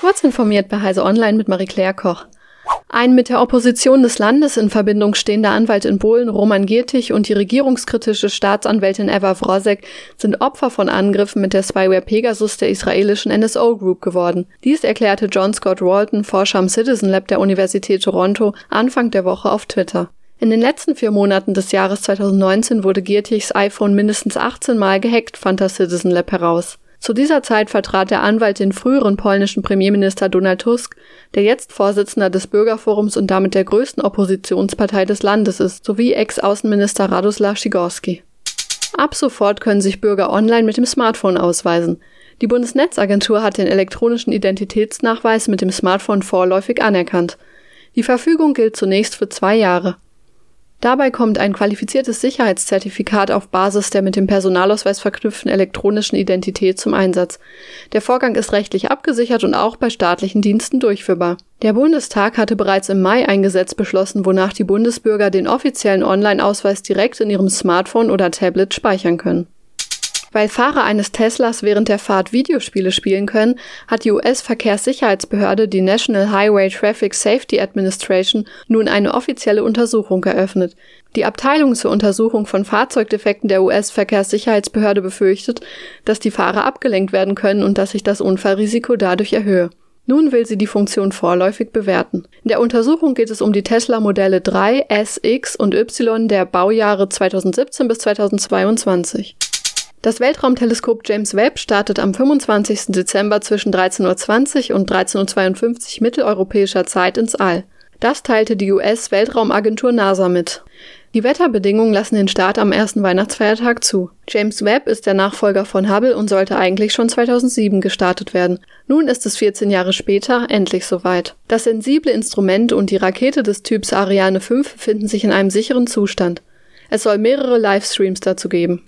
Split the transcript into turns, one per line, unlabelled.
Kurz informiert bei Heise Online mit Marie-Claire Koch. Ein mit der Opposition des Landes in Verbindung stehender Anwalt in Polen, Roman Giertich, und die regierungskritische Staatsanwältin Eva Wrosek sind Opfer von Angriffen mit der Spyware Pegasus der israelischen NSO Group geworden. Dies erklärte John Scott Walton, Forscher am Citizen Lab der Universität Toronto, Anfang der Woche auf Twitter. In den letzten vier Monaten des Jahres 2019 wurde Giertichs iPhone mindestens 18 Mal gehackt, fand das Citizen Lab heraus. Zu dieser Zeit vertrat der Anwalt den früheren polnischen Premierminister Donald Tusk, der jetzt Vorsitzender des Bürgerforums und damit der größten Oppositionspartei des Landes ist, sowie Ex-Außenminister Radoslaw Sikorski. Ab sofort können sich Bürger online mit dem Smartphone ausweisen. Die Bundesnetzagentur hat den elektronischen Identitätsnachweis mit dem Smartphone vorläufig anerkannt. Die Verfügung gilt zunächst für zwei Jahre. Dabei kommt ein qualifiziertes Sicherheitszertifikat auf Basis der mit dem Personalausweis verknüpften elektronischen Identität zum Einsatz. Der Vorgang ist rechtlich abgesichert und auch bei staatlichen Diensten durchführbar. Der Bundestag hatte bereits im Mai ein Gesetz beschlossen, wonach die Bundesbürger den offiziellen Online-Ausweis direkt in ihrem Smartphone oder Tablet speichern können. Weil Fahrer eines Teslas während der Fahrt Videospiele spielen können, hat die US-Verkehrssicherheitsbehörde, die National Highway Traffic Safety Administration, nun eine offizielle Untersuchung eröffnet. Die Abteilung zur Untersuchung von Fahrzeugdefekten der US-Verkehrssicherheitsbehörde befürchtet, dass die Fahrer abgelenkt werden können und dass sich das Unfallrisiko dadurch erhöhe. Nun will sie die Funktion vorläufig bewerten. In der Untersuchung geht es um die Tesla-Modelle 3, S, X und Y der Baujahre 2017 bis 2022. Das Weltraumteleskop James Webb startet am 25. Dezember zwischen 13.20 Uhr und 13.52 Uhr mitteleuropäischer Zeit ins All. Das teilte die US-Weltraumagentur NASA mit. Die Wetterbedingungen lassen den Start am ersten Weihnachtsfeiertag zu. James Webb ist der Nachfolger von Hubble und sollte eigentlich schon 2007 gestartet werden. Nun ist es 14 Jahre später endlich soweit. Das sensible Instrument und die Rakete des Typs Ariane 5 befinden sich in einem sicheren Zustand. Es soll mehrere Livestreams dazu geben.